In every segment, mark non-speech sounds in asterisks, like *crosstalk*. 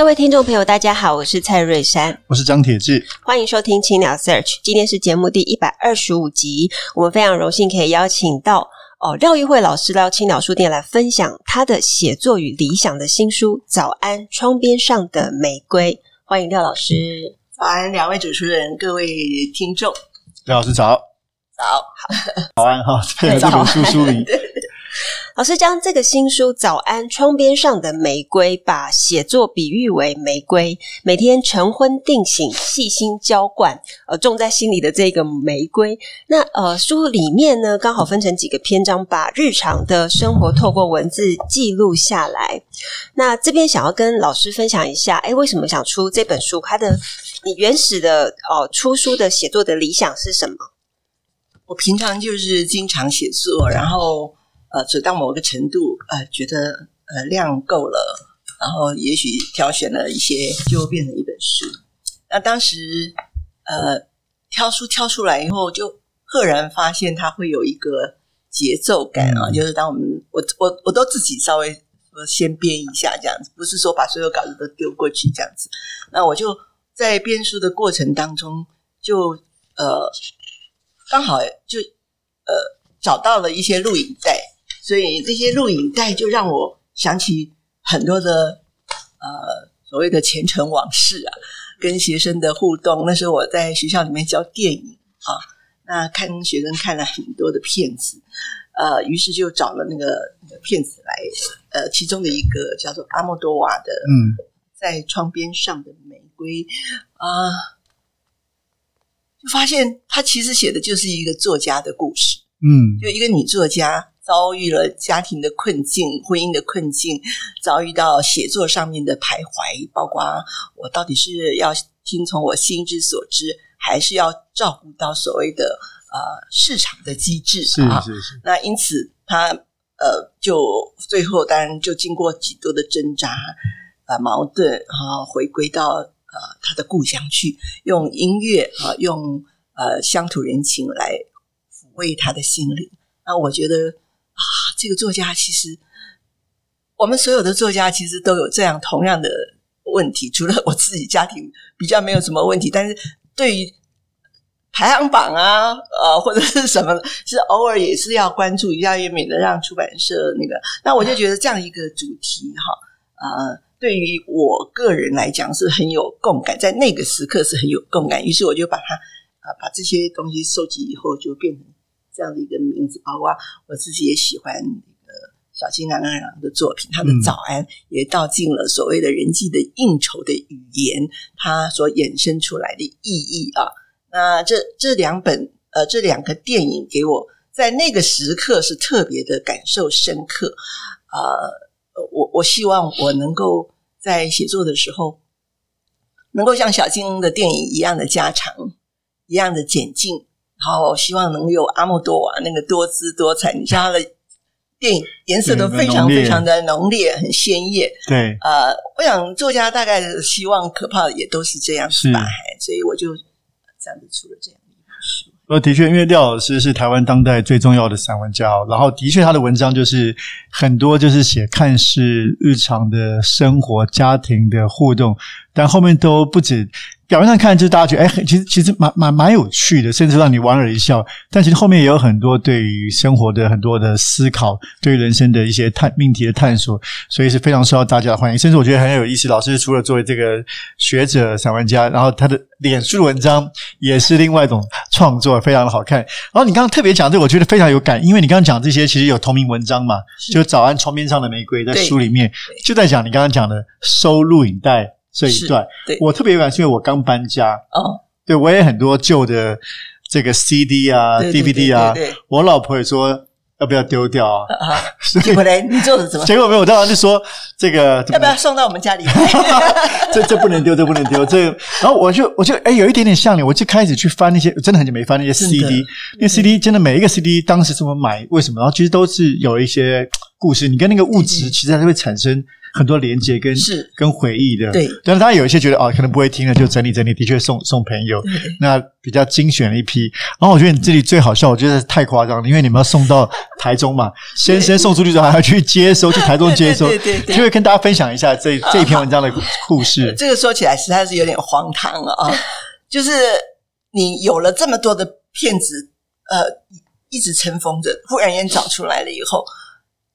各位听众朋友，大家好，我是蔡瑞珊，我是张铁志，欢迎收听青鸟 Search。今天是节目第一百二十五集，我们非常荣幸可以邀请到哦廖玉慧老师到青鸟书店来分享他的写作与理想的新书《早安，窗边上的玫瑰》。欢迎廖老师，早安，两位主持人，各位听众，廖老师早，早，好，*laughs* 早安哈，*laughs* 配合这本书书名。*laughs* 老师将这个新书《早安，窗边上的玫瑰》把写作比喻为玫瑰，每天晨昏定醒，细心浇灌，呃，种在心里的这个玫瑰。那呃，书里面呢，刚好分成几个篇章，把日常的生活透过文字记录下来。那这边想要跟老师分享一下，哎，为什么想出这本书？它的你原始的哦、出书的写作的理想是什么？我平常就是经常写作，然后。呃，走到某个程度，呃，觉得呃量够了，然后也许挑选了一些，就变成一本书。那当时呃挑书挑出来以后，就赫然发现它会有一个节奏感啊，就是当我们我我我都自己稍微说先编一下这样子，不是说把所有稿子都丢过去这样子。那我就在编书的过程当中就，就呃刚好就呃找到了一些录影带。所以这些录影带就让我想起很多的呃所谓的前尘往事啊，跟学生的互动。那时候我在学校里面教电影啊，那看学生看了很多的片子，呃，于是就找了那个那个片子来，呃，其中的一个叫做阿莫多瓦的，嗯，在窗边上的玫瑰啊，呃，就发现他其实写的就是一个作家的故事，嗯，就一个女作家。遭遇了家庭的困境、婚姻的困境，遭遇到写作上面的徘徊，包括我到底是要听从我心之所知，还是要照顾到所谓的呃市场的机制啊？是是是。那因此他呃，就最后当然就经过几多的挣扎、呃矛盾，然后回归到呃他的故乡去，用音乐啊、呃，用呃乡土人情来抚慰他的心灵。那我觉得。啊，这个作家其实，我们所有的作家其实都有这样同样的问题。除了我自己家庭比较没有什么问题，但是对于排行榜啊，呃，或者是什么，是偶尔也是要关注一下，也免得让出版社那个。那我就觉得这样一个主题哈，呃，对于我个人来讲是很有共感，在那个时刻是很有共感。于是我就把它啊，把这些东西收集以后，就变成。这样的一个名字，包括我自己也喜欢那个小津安二郎的作品，他的早安也道尽了所谓的人际的应酬的语言，它所衍生出来的意义啊。那这这两本呃，这两个电影给我在那个时刻是特别的感受深刻啊。呃，我我希望我能够在写作的时候，能够像小金的电影一样的加长，一样的简进。好，希望能有阿莫多瓦那个多姿多彩。你像他的电影颜色都非常非常的浓烈，很鲜艳。对，呃，我想作家大概希望可怕的也都是这样子吧，所以我就这样子出了这样的一本书。呃，的确，因为廖老师是台湾当代最重要的散文家，然后的确他的文章就是很多就是写看似日常的生活、家庭的互动，但后面都不止。表面上看，就是大家觉得，哎，其实其实蛮蛮蛮有趣的，甚至让你莞尔一笑。但其实后面也有很多对于生活的很多的思考，对于人生的一些探命题的探索，所以是非常受到大家的欢迎。甚至我觉得很有意思，老师除了作为这个学者、散文家，然后他的脸书文章也是另外一种创作，非常的好看。然后你刚刚特别讲这个，我觉得非常有感，因为你刚刚讲这些其实有同名文章嘛，就《早安，窗边上的玫瑰》在书里面就在讲你刚刚讲的收录影带。这一段，我特别有感，是因为我刚搬家哦，对，我也很多旧的这个 CD 啊、DVD 啊，我老婆也说，要不要丢掉啊？啊 *laughs* 结果呢？你做的怎么？结果没有，我当然就说这个 *laughs* 要不要送到我们家里？*laughs* 这这不能丢，这不能丢。这然后我就我就哎，有一点点像你，我就开始去翻那些，真的很久没翻那些 CD，那 CD 真的每一个 CD 当时怎么买，为什么？然后其实都是有一些故事，你跟那个物质其实还是会产生。很多连接跟是跟回忆的，对。但是他有一些觉得哦，可能不会听了，就整理整理，的确送送朋友。那比较精选了一批。然后我觉得你这里最好笑，我觉得太夸张了，因为你们要送到台中嘛，*laughs* 先先送出去之后还要去接收，去台中接收，*laughs* 对对对，就会跟大家分享一下这这一篇文章的故事。*laughs* 这个说起来实在是有点荒唐了啊！就是你有了这么多的骗子，呃，一直尘封着，忽然间找出来了以后。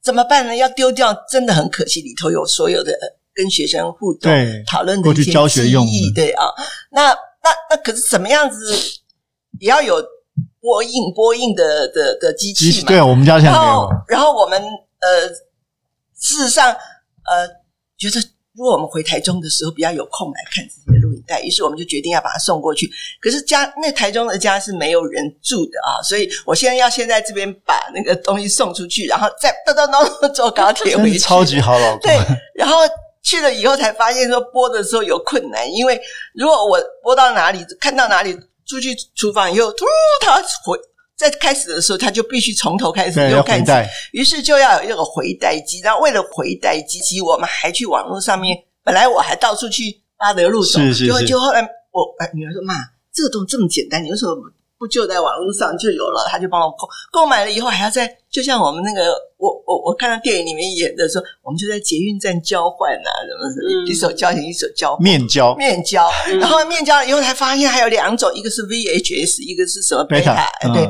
怎么办呢？要丢掉，真的很可惜。里头有所有的跟学生互动、讨论的一些教学用记忆，对啊。那那那可是怎么样子？也要有播映播映的的的机器嘛？对啊，我们家现在没有。然后，然后我们呃，事实上呃，觉得。如果我们回台中的时候比较有空来看这些录影带，于是我们就决定要把它送过去。可是家那台中的家是没有人住的啊，所以我现在要先在这边把那个东西送出去，然后再噔噔噔坐高铁回去。超级好老公。对，然后去了以后才发现说播的时候有困难，因为如果我播到哪里看到哪里，出去厨房以后，突他回。在开始的时候，他就必须从头开始又看起，于是就要有一个回带机。然后为了回带机机，我们还去网络上面。本来我还到处去八德路走，结果就后来我女儿说：“妈，这个东西这么简单，你为什么不就在网络上就有了？”他就帮我购购买了以后，还要在就像我们那个我我我看到电影里面演的说，我们就在捷运站交换啊，什么什么，一手交钱一手交面交面交，然后面交了以后才发现还有两种，一个是 VHS，一个是什么贝塔？对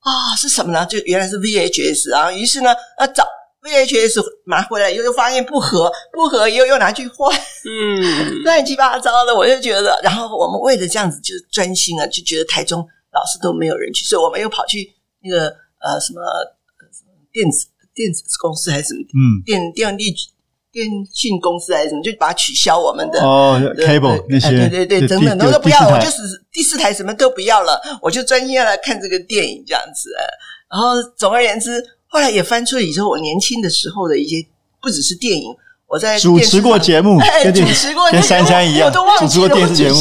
啊，是什么呢？就原来是 VHS 啊，于是呢，要找 VHS 拿回来以后，又发现不合，不合又又拿去换，嗯，*laughs* 乱七八糟的，我就觉得，然后我们为了这样子就专心啊，就觉得台中老师都没有人去，所以我们又跑去那个呃什么什么电子电子公司还是什么，嗯，电电力电信公司还是什么，就把它取消我们的哦 cable 那些，对对对，等等都不要，我就是第四台什么都不要了，我就专心要来看这个电影这样子。然后总而言之，后来也翻出了以后我年轻的时候的一些，不只是电影，我在主持过节目，主持过跟珊珊一样，主持过电视节目。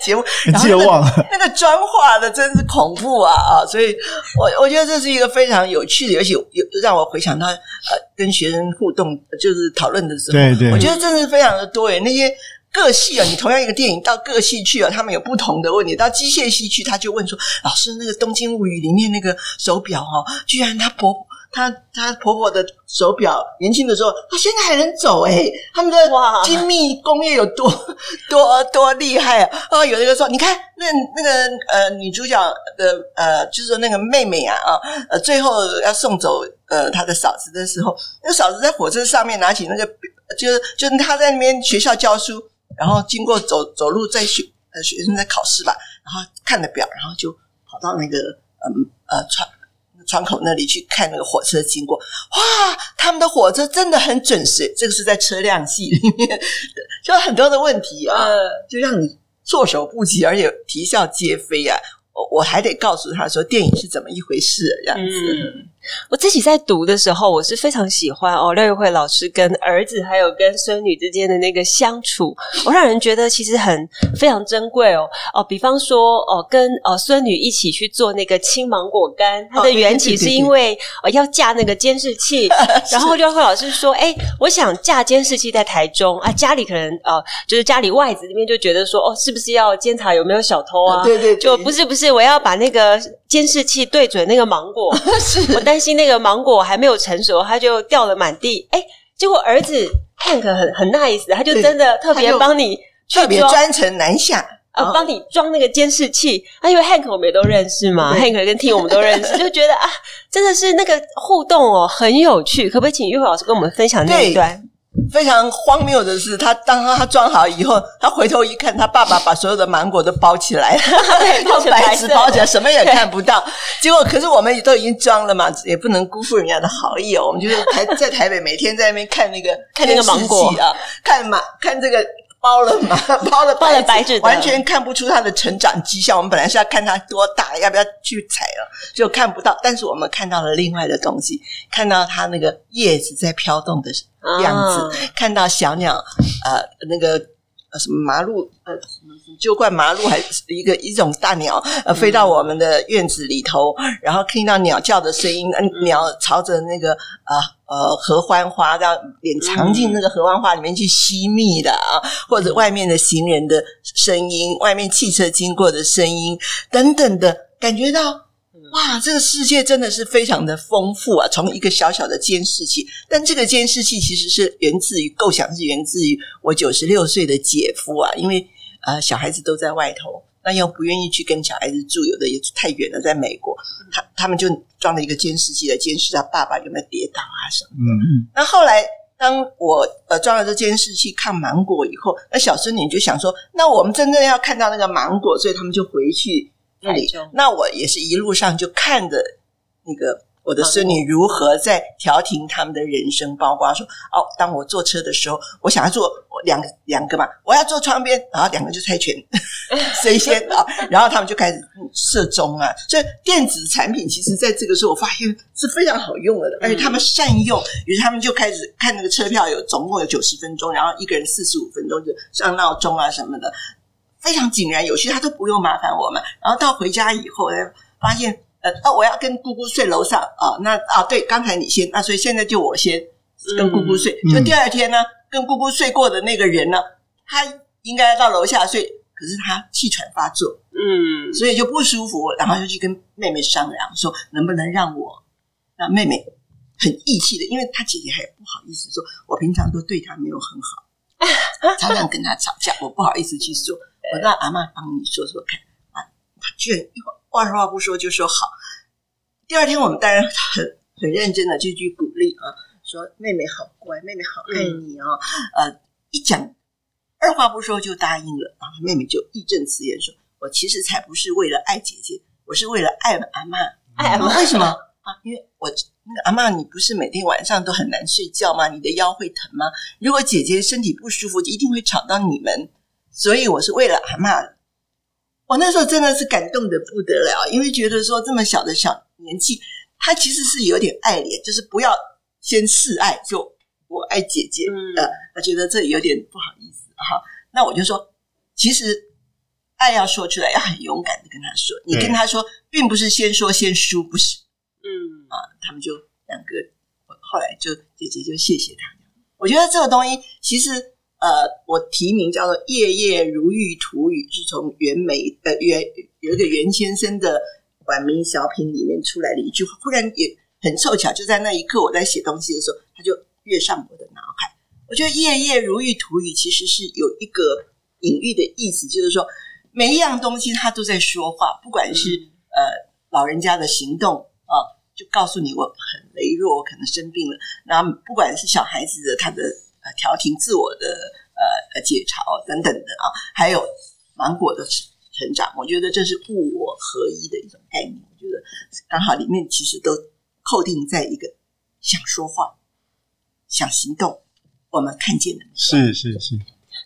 节目，你记得忘了那个妆化的真是恐怖啊啊！所以我我觉得这是一个非常有趣的，而且有让我回想到呃跟学生互动就是讨论的时候，对对，我觉得真的是非常的多诶。那些各系啊，你同样一个电影到各系去啊，他们有不同的问题。到机械系去，他就问说：“老师，那个《东京物语》里面那个手表哦，居然他婆婆。”她她婆婆的手表，年轻的时候，她现在还能走哎、欸、他们的精密工业有多 *laughs* 多多厉害啊！啊，有的就说，你看那那个呃女主角的呃，就是说那个妹妹啊啊呃，最后要送走呃她的嫂子的时候，那嫂子在火车上面拿起那个，就是就是她在那边学校教书，然后经过走走路在学呃学生在考试吧，然后看了表，然后就跑到那个嗯呃窗。窗口那里去看那个火车经过，哇，他们的火车真的很准时。这个是在车辆系里面，*laughs* 就很多的问题啊，就让你措手不及，而且啼笑皆非啊。我我还得告诉他说，电影是怎么一回事，这样子。嗯我自己在读的时候，我是非常喜欢哦，廖玉慧老师跟儿子还有跟孙女之间的那个相处，我让人觉得其实很非常珍贵哦。哦，比方说哦，跟哦孙女一起去做那个青芒果干，它的缘起是因为哦要架那个监视器 *laughs* *laughs* 然后廖玉慧老师说，哎，我想架监视器在台中啊，家里可能哦就是家里外子那边就觉得说，哦，是不是要监察有没有小偷啊？对对，就不是不是，我要把那个监视器对准那个芒果，*laughs* 是。我担心那个芒果还没有成熟，他就掉了满地。哎，结果儿子 Hank 很很 nice，他就真的特别帮你特别专程南下啊，帮你装那个监视器。啊，因为 Hank 我们也都认识嘛，Hank 跟 Tim 我们都认识，*laughs* 就觉得啊，真的是那个互动哦，很有趣。可不可以请玉慧老师跟我们分享那一段？非常荒谬的是，他当他他装好以后，他回头一看，他爸爸把所有的芒果都包起来了，*laughs* *laughs* 用白纸包起来，什么也看不到。*laughs* 结果，可是我们也都已经装了嘛，也不能辜负人家的好意哦。我们就是台在台北，每天在那边看那个看那个芒果啊，看嘛看这个包了嘛，*laughs* 包了 *laughs* 包了白纸，完全看不出它的成长迹象。我们本来是要看它多大，要不要去采了，就看不到。但是我们看到了另外的东西，看到它那个叶子在飘动的样子，啊、看到小鸟呃那个。什么马路呃，什么什么鸠冠麻鹿，还是一个一种大鸟呃，飞到我们的院子里头，嗯、然后听到鸟叫的声音，嗯，鸟朝着那个啊呃，呃合欢花，让脸藏进那个合欢花里面去吸蜜的啊，或者外面的行人的声音，外面汽车经过的声音等等的，感觉到。哇，这个世界真的是非常的丰富啊！从一个小小的监视器，但这个监视器其实是源自于构想，是源自于我九十六岁的姐夫啊。因为呃，小孩子都在外头，那又不愿意去跟小孩子住，有的也太远了，在美国，他他们就装了一个监视器来监视他爸爸有没有跌倒啊什么的。嗯嗯。那后来，当我呃装了这监视器看芒果以后，那小孙女就想说，那我们真正要看到那个芒果，所以他们就回去。那里，那我也是一路上就看着那个我的孙女如何在调停他们的人生，包括说哦，当我坐车的时候，我想要坐两个两个嘛，我要坐窗边，然后两个就猜拳，*laughs* 谁先啊？然后他们就开始射中啊。所以电子产品其实在这个时候，我发现是非常好用的，而且他们善用，于是他们就开始看那个车票有总共有九十分钟，然后一个人四十五分钟就上闹钟啊什么的。非常井然有序，他都不用麻烦我们。然后到回家以后，发现呃，哦，我要跟姑姑睡楼上啊。那啊，对，刚才你先，那所以现在就我先跟姑姑睡。嗯、就第二天呢，跟姑姑睡过的那个人呢，他应该要到楼下睡，可是他气喘发作，嗯，所以就不舒服，然后就去跟妹妹商量，说能不能让我让妹妹很义气的，因为她姐姐还不好意思说，我平常都对她没有很好，常常跟她吵架，我不好意思去说。我让阿嬷帮你说说看啊，她居然一会儿二话不说就说好。第二天我们当然很很认真的就去鼓励啊，说妹妹好乖，妹妹好爱你哦。嗯、呃，一讲二话不说就答应了，然后妹妹就义正辞严说：“我其实才不是为了爱姐姐，我是为了爱阿嬷。爱阿嬷为什么啊？因为我那个阿嬷，你不是每天晚上都很难睡觉吗？你的腰会疼吗？如果姐姐身体不舒服，就一定会吵到你们。”所以我是为了阿嬷，我那时候真的是感动的不得了，因为觉得说这么小的小年纪，他其实是有点爱怜，就是不要先示爱，就我爱姐姐，嗯，他觉得这有点不好意思哈。那我就说，其实爱要说出来，要很勇敢的跟他说，你跟他说，并不是先说先输，不是，嗯啊，他们就两个，后来就姐姐就谢谢他。我觉得这个东西其实。呃，我提名叫做《夜夜如玉图语》，是从袁枚呃袁有一个袁先生的晚明小品里面出来的一句话，忽然也很凑巧，就在那一刻我在写东西的时候，他就跃上我的脑海。我觉得“夜夜如玉图语”其实是有一个隐喻的意思，就是说每一样东西它都在说话，不管是呃老人家的行动啊、就告诉你我很羸弱，我可能生病了；然后不管是小孩子的他的呃。调停自我的呃解嘲等等的啊，还有芒果的成长，我觉得这是物我合一的一种概念。我觉得刚好里面其实都扣定在一个想说话、想行动，我们看见的是是是。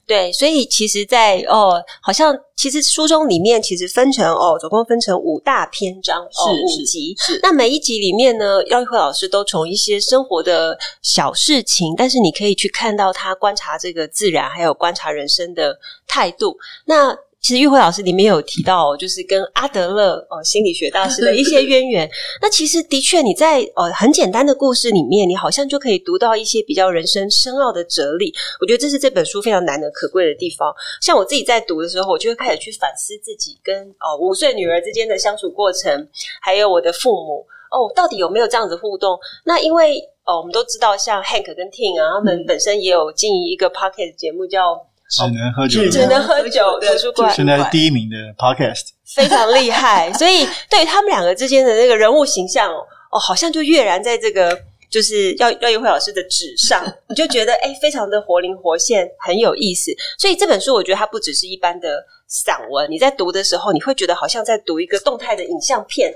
对，所以其实在，在哦，好像其实书中里面其实分成哦，总共分成五大篇章，是、哦、五集。是，那每一集里面呢，耀育慧老师都从一些生活的小事情，但是你可以去看到他观察这个自然，还有观察人生的态度。那。其实玉慧老师里面有提到，就是跟阿德勒哦心理学大师的一些渊源。那其实的确，你在呃很简单的故事里面，你好像就可以读到一些比较人生深奥的哲理。我觉得这是这本书非常难能可贵的地方。像我自己在读的时候，我就会开始去反思自己跟哦五岁女儿之间的相处过程，还有我的父母哦到底有没有这样子互动？那因为哦我们都知道，像 Hank 跟 Ting 啊，他们本身也有经营一个 Pocket 节目叫。只能喝酒，只能喝酒。图书馆现在第一名的 Podcast 非常厉害，所以对他们两个之间的那个人物形象哦，好像就跃然在这个就是耀耀育慧老师的纸上，你就觉得哎，非常的活灵活现，很有意思。所以这本书我觉得它不只是一般的散文，你在读的时候，你会觉得好像在读一个动态的影像片，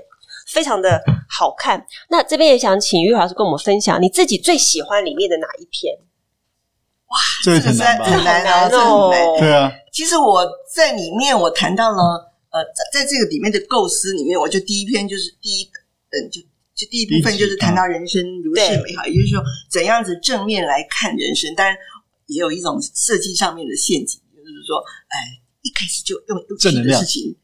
非常的好看。那这边也想请育慧老师跟我们分享你自己最喜欢里面的哪一篇？哇，这个很难吧？很难哦，这很难。对啊，其实我在里面我谈到了，呃，在在这个里面的构思里面，我就第一篇就是第一嗯，就就第一部分就是谈到人生如是美好，也就是说怎样子正面来看人生，当然也有一种设计上面的陷阱，就是说，哎。一开始就用有趣的事情，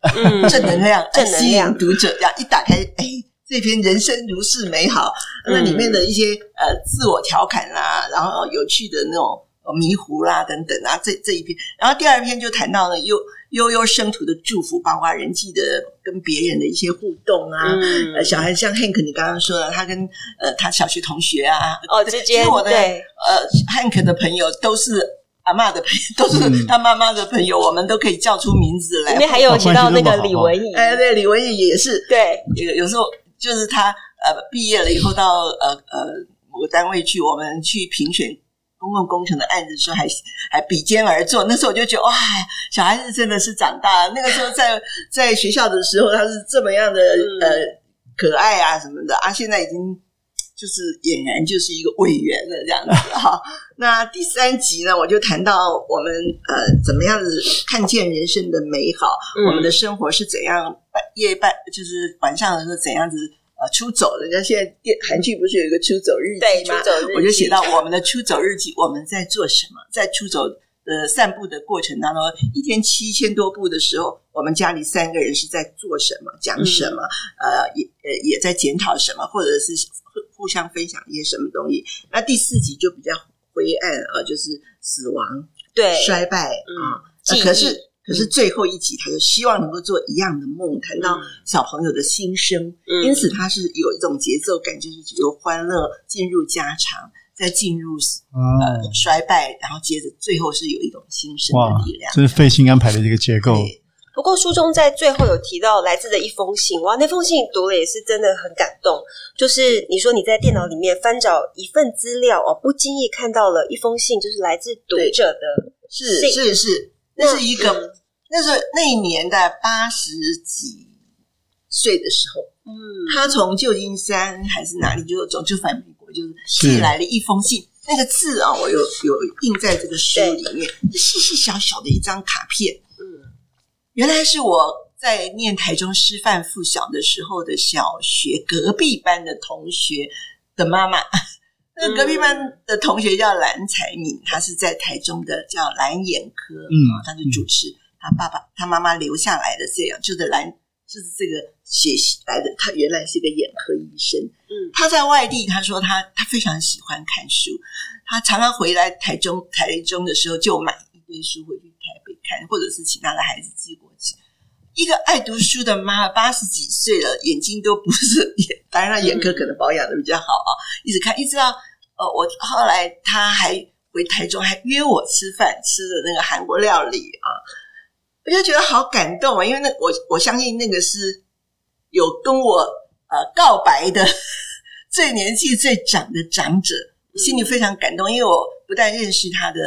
正能量，正能量，吸引读者。然后一打开，哎，这篇人生如是美好，那里面的一些呃自我调侃啦，然后有趣的那种迷糊啦等等啊，这这一篇。然后第二篇就谈到了悠悠悠生徒的祝福，包括人际的跟别人的一些互动啊。呃，小孩像 Hank，你刚刚说的，他跟呃他小学同学啊，哦，之间我的对呃 Hank 的朋友都是。阿嬷的朋友都是他妈妈的朋友，我们都可以叫出名字来。里面还有提到那个李文义，哎，对，李文义也是。对，有有时候就是他呃毕业了以后到呃呃某个单位去，我们去评选公共工程的案子的时候，还还比肩而坐。那时候我就觉得哇，小孩子真的是长大了。那个时候在 *laughs* 在学校的时候，他是这么样的呃可爱啊什么的啊，现在已经。就是俨然就是一个委员了这样子 *laughs* 哈。那第三集呢，我就谈到我们呃怎么样子看见人生的美好，嗯、我们的生活是怎样半夜半就是晚上的时候怎样子呃出走。人家现在电韩剧不是有一个出走日记吗？出走我就写到我们的出走日记，我们在做什么？在出走的散步的过程当中，一天七千多步的时候，我们家里三个人是在做什么？讲什么？嗯、呃，也呃也在检讨什么，或者是。互相分享一些什么东西？那第四集就比较灰暗啊，就是死亡、对衰败啊。可是，可是最后一集，他就希望能够做一样的梦，谈到小朋友的心声。因此，他是有一种节奏感，就是由欢乐进入家常，再进入呃衰败，然后接着最后是有一种新生的力量。这是费心安排的一个结构。不过书中在最后有提到来自的一封信，哇，那封信读了也是真的很感动。就是你说你在电脑里面翻找一份资料哦，不经意看到了一封信，就是来自读者的信，是是是，那是一个，嗯、那是那一年的八十几岁的时候，嗯，他从旧金山还是哪里就总就返美国，就是。寄来了一封信，那个字啊，我有有印在这个书里面，细细小小的一张卡片。嗯。原来是我在念台中师范附小的时候的小学隔壁班的同学的妈妈，那隔壁班的同学叫蓝才敏，她是在台中的叫蓝眼科，嗯，她就主持，她爸爸、她妈妈留下来的这样，就是蓝，就是这个写来的。她原来是一个眼科医生，嗯，她在外地，她说她她非常喜欢看书，她常常回来台中台中的时候就买一堆书回去台北。看，或者是请他的孩子寄过去。一个爱读书的妈，八十几岁了，眼睛都不是眼，当然了，眼科可能保养的比较好啊。一直看，一直到呃，我后来他还回台中，还约我吃饭，吃的那个韩国料理啊，我就觉得好感动啊。因为那我我相信那个是有跟我呃告白的最年纪最长的长者，心里非常感动，因为我不但认识他的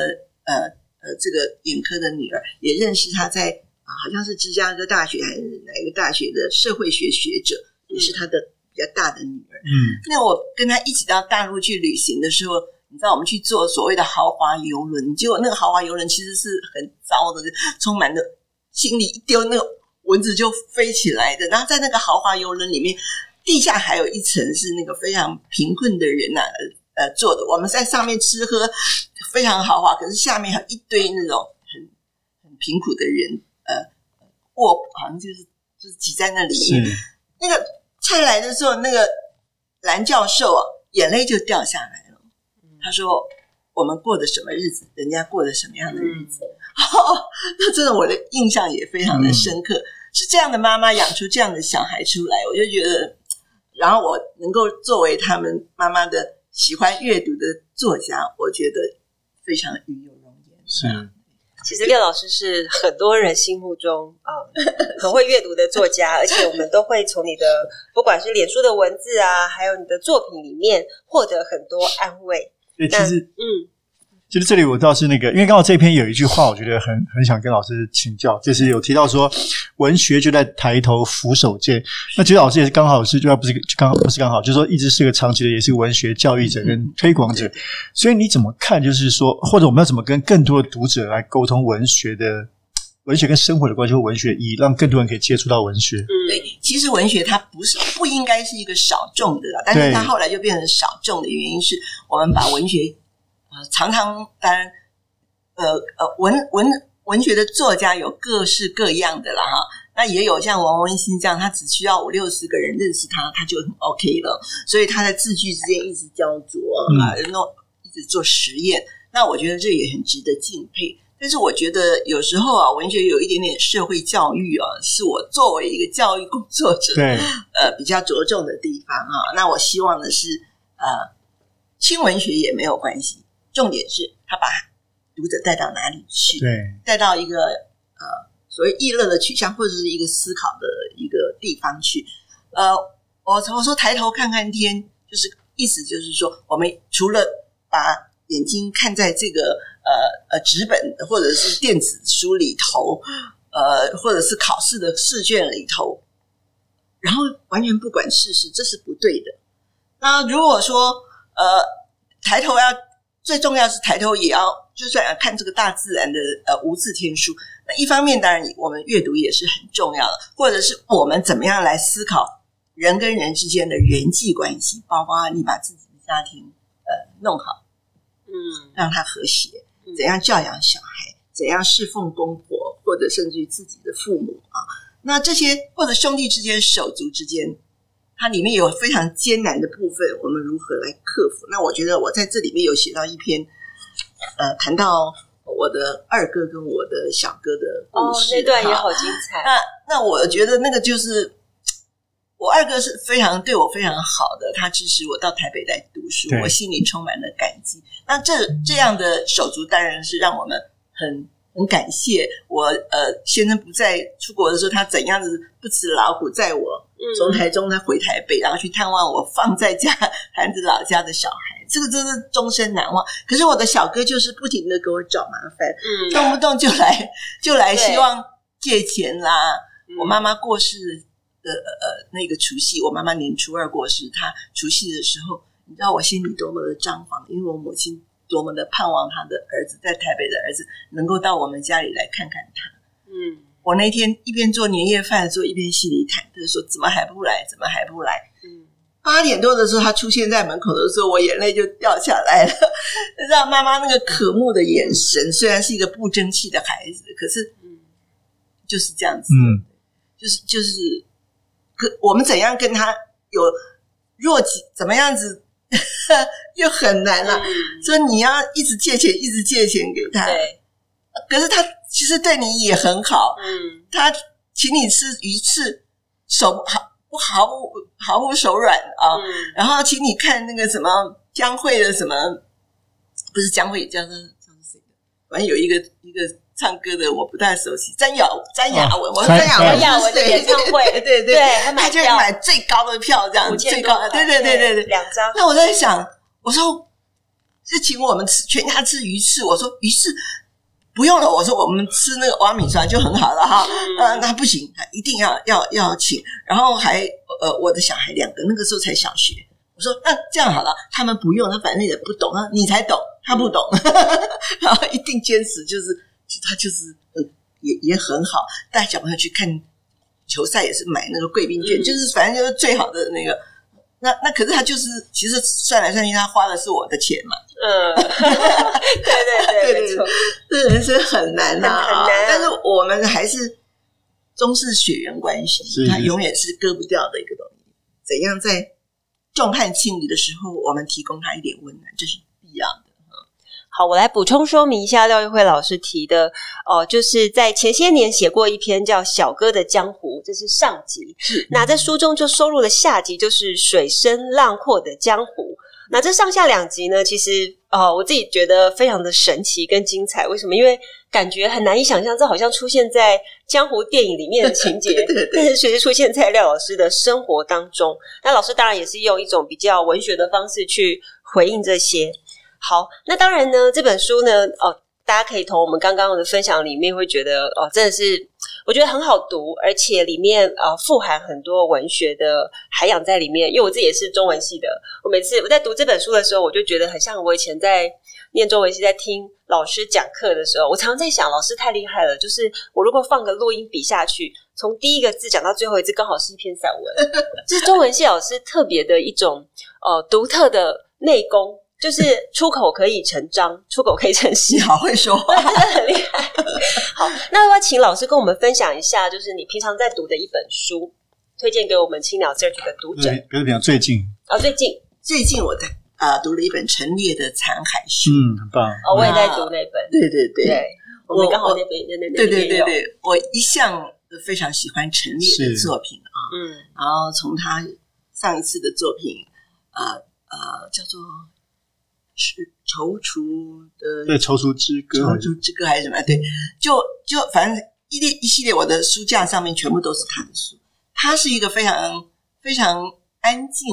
呃。呃，这个眼科的女儿也认识他在，啊，好像是芝加哥大学还是哪一个大学的社会学学者，也是他的比较大的女儿。嗯，那我跟她一起到大陆去旅行的时候，你知道我们去坐所谓的豪华游轮，结果那个豪华游轮其实是很糟的，充满了行李一丢，那个蚊子就飞起来的。然后在那个豪华游轮里面，地下还有一层是那个非常贫困的人呐、啊，呃，坐的。我们在上面吃喝。非常豪华，可是下面还有一堆那种很很贫苦的人，呃，卧好像就是就是挤在那里面。是那个菜来的时候，那个蓝教授啊，眼泪就掉下来了。嗯、他说：“我们过的什么日子，人家过的什么样的日子？”嗯哦、*laughs* 那真的我的印象也非常的深刻。嗯、是这样的妈妈养出这样的小孩出来，我就觉得，然后我能够作为他们妈妈的喜欢阅读的作家，我觉得。非常与有荣焉。是，其实廖老师是很多人心目中啊、嗯、*laughs* 很会阅读的作家，*laughs* 而且我们都会从你的不管是脸书的文字啊，还有你的作品里面获得很多安慰。对，其实嗯，其实这里我倒是那个，因为刚好这篇有一句话，我觉得很很想跟老师请教，就是有提到说，文学就在抬头俯手间。那其实老师也是刚好是，就要不是刚好不是刚好，就是说一直是个长期的，也是文学教育者跟推广者。所以你怎么看？就是说，或者我们要怎么跟更多的读者来沟通文学的文学跟生活的关系，或文学意义，让更多人可以接触到文学？嗯，对，其实文学它不是不应该是一个少众的，但是它后来就变成少众的原因是我们把文学。常常当然，呃呃，文文文学的作家有各式各样的啦哈。那也有像王文新这样，他只需要五六十个人认识他，他就很 OK 了。所以他在字句之间一直焦灼啊，然后一直做实验。那我觉得这也很值得敬佩。但是我觉得有时候啊，文学有一点点社会教育啊，是我作为一个教育工作者，对，呃，比较着重的地方啊。那我希望的是，呃，新文学也没有关系。重点是他把读者带到哪里去？对，带到一个呃所谓议乐的取向，或者是一个思考的一个地方去。呃，我我说抬头看看天，就是意思就是说，我们除了把眼睛看在这个呃呃纸本或者是电子书里头，呃，或者是考试的试卷里头，然后完全不管事实，这是不对的。那如果说呃抬头要。最重要是抬头也要，就算要看这个大自然的呃无字天书。那一方面，当然我们阅读也是很重要的，或者是我们怎么样来思考人跟人之间的人际关系，包括你把自己的家庭呃弄好，嗯，让它和谐，怎样教养小孩，怎样侍奉公婆，或者甚至于自己的父母啊，那这些或者兄弟之间、手足之间。它里面有非常艰难的部分，我们如何来克服？那我觉得我在这里面有写到一篇，呃，谈到我的二哥跟我的小哥的故事，哦，那段也好精彩。那那我觉得那个就是我二哥是非常对我非常好的，他支持我到台北来读书，我心里充满了感激。那这这样的手足当然是让我们很。很感谢我，呃，先生不在出国的时候，他怎样子不辞劳苦载我从台中他回台北，然后去探望我放在家孩子老家的小孩，这个真是终身难忘。可是我的小哥就是不停的给我找麻烦，嗯，动不动就来就来希望借钱啦。我妈妈过世的呃那个除夕，我妈妈年初二过世，她除夕的时候，你知道我心里多么的张狂，因为我母亲。多么的盼望他的儿子在台北的儿子能够到我们家里来看看他。嗯，我那天一边做年夜饭的时候，一边心里忐忑说：怎么还不来？怎么还不来？嗯，八点多的时候，他出现在门口的时候，我眼泪就掉下来了。*laughs* 让妈妈那个渴慕的眼神，虽然是一个不争气的孩子，可是，嗯，就是这样子。嗯，就是就是，可我们怎样跟他有若即怎么样子？*laughs* 又很难了，所以你要一直借钱，一直借钱给他。对，可是他其实对你也很好。嗯，他请你吃鱼翅，手毫不毫不毫不手软啊。嗯，然后请你看那个什么江蕙的什么，不是江蕙，叫做叫做谁的？反正有一个一个唱歌的，我不太熟悉。詹雅詹雅文，我说詹雅文的演唱会，*laughs* 对对对，他就买最高的票，这样最高，对对对对对，两张。那我在想。我说，是请我们吃全家吃鱼翅。我说鱼翅不用了。我说我们吃那个瓦米酸就很好了哈。嗯，那不行，他一定要要要请。然后还呃，我的小孩两个那个时候才小学。我说那这样好了，他们不用，他反正也不懂啊，你才懂，他不懂。*laughs* 然后一定坚持，就是他就是嗯，也也很好，带小朋友去看球赛也是买那个贵宾券，就是反正就是最好的那个。那那可是他就是，其实算来算去，他花的是我的钱嘛。嗯，对对对，*laughs* 没错，这人生很难呐，很难。但是我们还是终是血缘关系，他永远是割不掉的一个东西。怎样在众叛亲离的时候，我们提供他一点温暖，这是必要的。好，我来补充说明一下廖玉慧老师提的哦，就是在前些年写过一篇叫《小哥的江湖》，这是上集。是，那在书中就收录了下集，就是水深浪阔的江湖。那这上下两集呢，其实哦，我自己觉得非常的神奇跟精彩。为什么？因为感觉很难以想象，这好像出现在江湖电影里面的情节，*laughs* 对对对，但是随时出现在廖老师的生活当中。那老师当然也是用一种比较文学的方式去回应这些。好，那当然呢，这本书呢，哦，大家可以从我们刚刚的分享里面会觉得，哦，真的是我觉得很好读，而且里面呃富含很多文学的涵养在里面。因为我自己也是中文系的，我每次我在读这本书的时候，我就觉得很像我以前在念中文系，在听老师讲课的时候，我常常在想，老师太厉害了，就是我如果放个录音笔下去，从第一个字讲到最后一字，刚好是一篇散文。*laughs* 这是中文系老师特别的一种呃独特的内功。就是出口可以成章，出口可以成诗，好会说话，真 *laughs* 的很厉害。好，那我要请老师跟我们分享一下，就是你平常在读的一本书，推荐给我们青鸟 Search 的读者。比如讲最近哦，最近最近我在啊、呃、读了一本陈列的残骸书，嗯，很棒。哦，我也在读那本，对对对，对，我们刚好那边那那对对对对，我一向非常喜欢陈列的作品啊，嗯，然后从他上一次的作品啊啊、呃呃、叫做。是踌躇的，对，踌躇之歌，踌躇之歌还是什么？对，就就反正一列一系列，我的书架上面全部都是他的书。他是一个非常非常安静，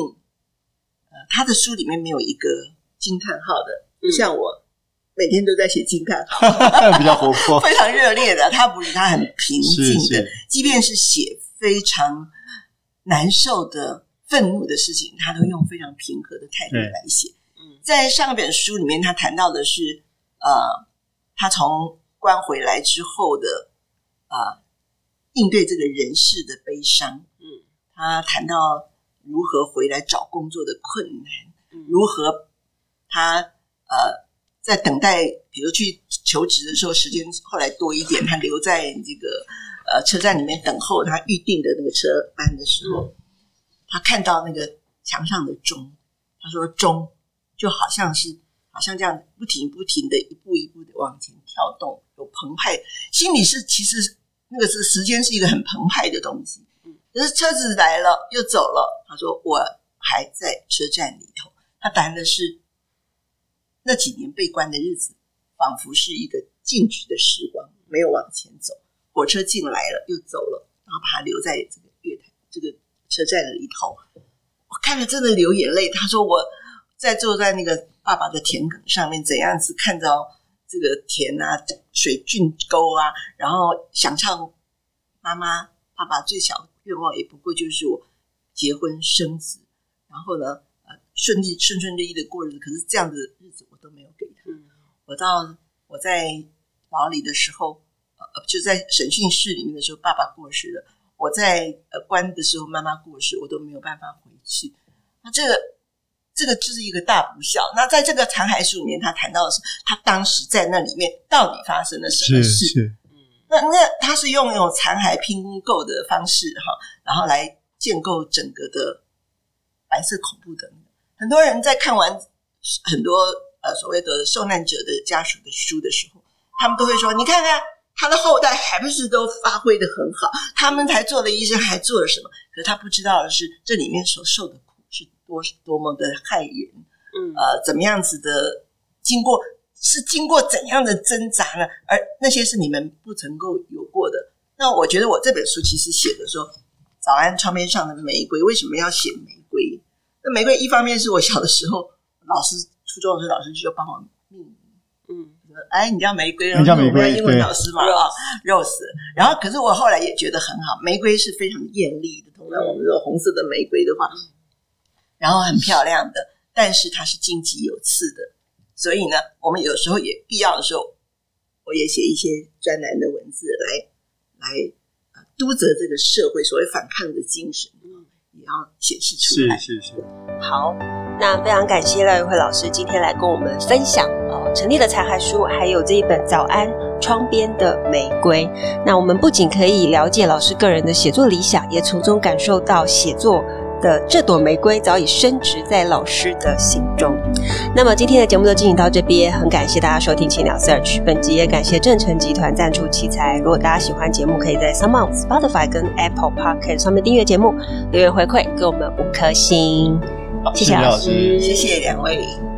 呃，他的书里面没有一个惊叹号的，不像我每天都在写惊叹号，*laughs* 比较活泼，*laughs* 非常热烈的。他不是，他很平静的，即便是写非常难受的、愤怒的事情，他都用非常平和的态度来写。在上一本书里面，他谈到的是，呃，他从关回来之后的啊、呃，应对这个人世的悲伤。嗯，他谈到如何回来找工作的困难，嗯、如何他呃在等待，比如去求职的时候，时间后来多一点，他留在这个呃车站里面等候他预定的那个车班的时候，嗯、他看到那个墙上的钟，他说钟。就好像是，好像这样不停不停的一步一步的往前跳动，有澎湃，心里是其实那个是时间是一个很澎湃的东西。嗯，可是车子来了又走了，他说我还在车站里头。他谈的是那几年被关的日子，仿佛是一个静止的时光，没有往前走。火车进来了又走了，然后把他留在这个月台这个车站里头。我看了真的流眼泪。他说我。在坐在那个爸爸的田埂上面，怎样子看到这个田啊、水圳沟啊，然后想唱妈妈、爸爸最小的愿望，也不过就是我结婚生子，然后呢，呃，顺利顺顺利利的过日子。可是这样的日子我都没有给他。我到我在牢里的时候，呃，就在审讯室里面的时候，爸爸过世了；我在呃关的时候，妈妈过世，我都没有办法回去。那这个。这个就是一个大不孝。那在这个残骸书里面，他谈到的是他当时在那里面到底发生了什么事？是，那那他是用那种残骸拼构的方式哈，然后来建构整个的白色恐怖的。很多人在看完很多呃所谓的受难者的家属的书的时候，他们都会说：“你看看他的后代还不是都发挥的很好？他们才做了医生，还做了什么？可是他不知道的是，这里面所受的。”多多么的害人，嗯，呃，怎么样子的？经过是经过怎样的挣扎呢？而那些是你们不曾够有过的。那我觉得我这本书其实写的说，早安窗边上的玫瑰，为什么要写玫瑰？那玫瑰一方面是我小的时候，老师初中的时候老师就帮我命名，嗯，哎，你叫玫瑰，你叫玫瑰，英文老师嘛啊，*laughs* Rose。然后，可是我后来也觉得很好，玫瑰是非常艳丽的。同样，我们说红色的玫瑰的话。然后很漂亮的，但是它是荆棘有刺的，所以呢，我们有时候也必要的时候，我也写一些专栏的文字来来督责这个社会所谓反抗的精神，也要显示出来。是是是。好，那非常感谢廖育惠老师今天来跟我们分享哦，陈立的残骸书，还有这一本《早安窗边的玫瑰》。那我们不仅可以了解老师个人的写作理想，也从中感受到写作。的这朵玫瑰早已深植在老师的心中。那么今天的节目就进行到这边，很感谢大家收听青鸟 Search。本集也感谢正成集团赞助器材。如果大家喜欢节目，可以在 s o m e o n、Spotify 跟 Apple Podcast 上面订阅节目，留言回馈给我们五颗星。谢谢老师，谢谢两位。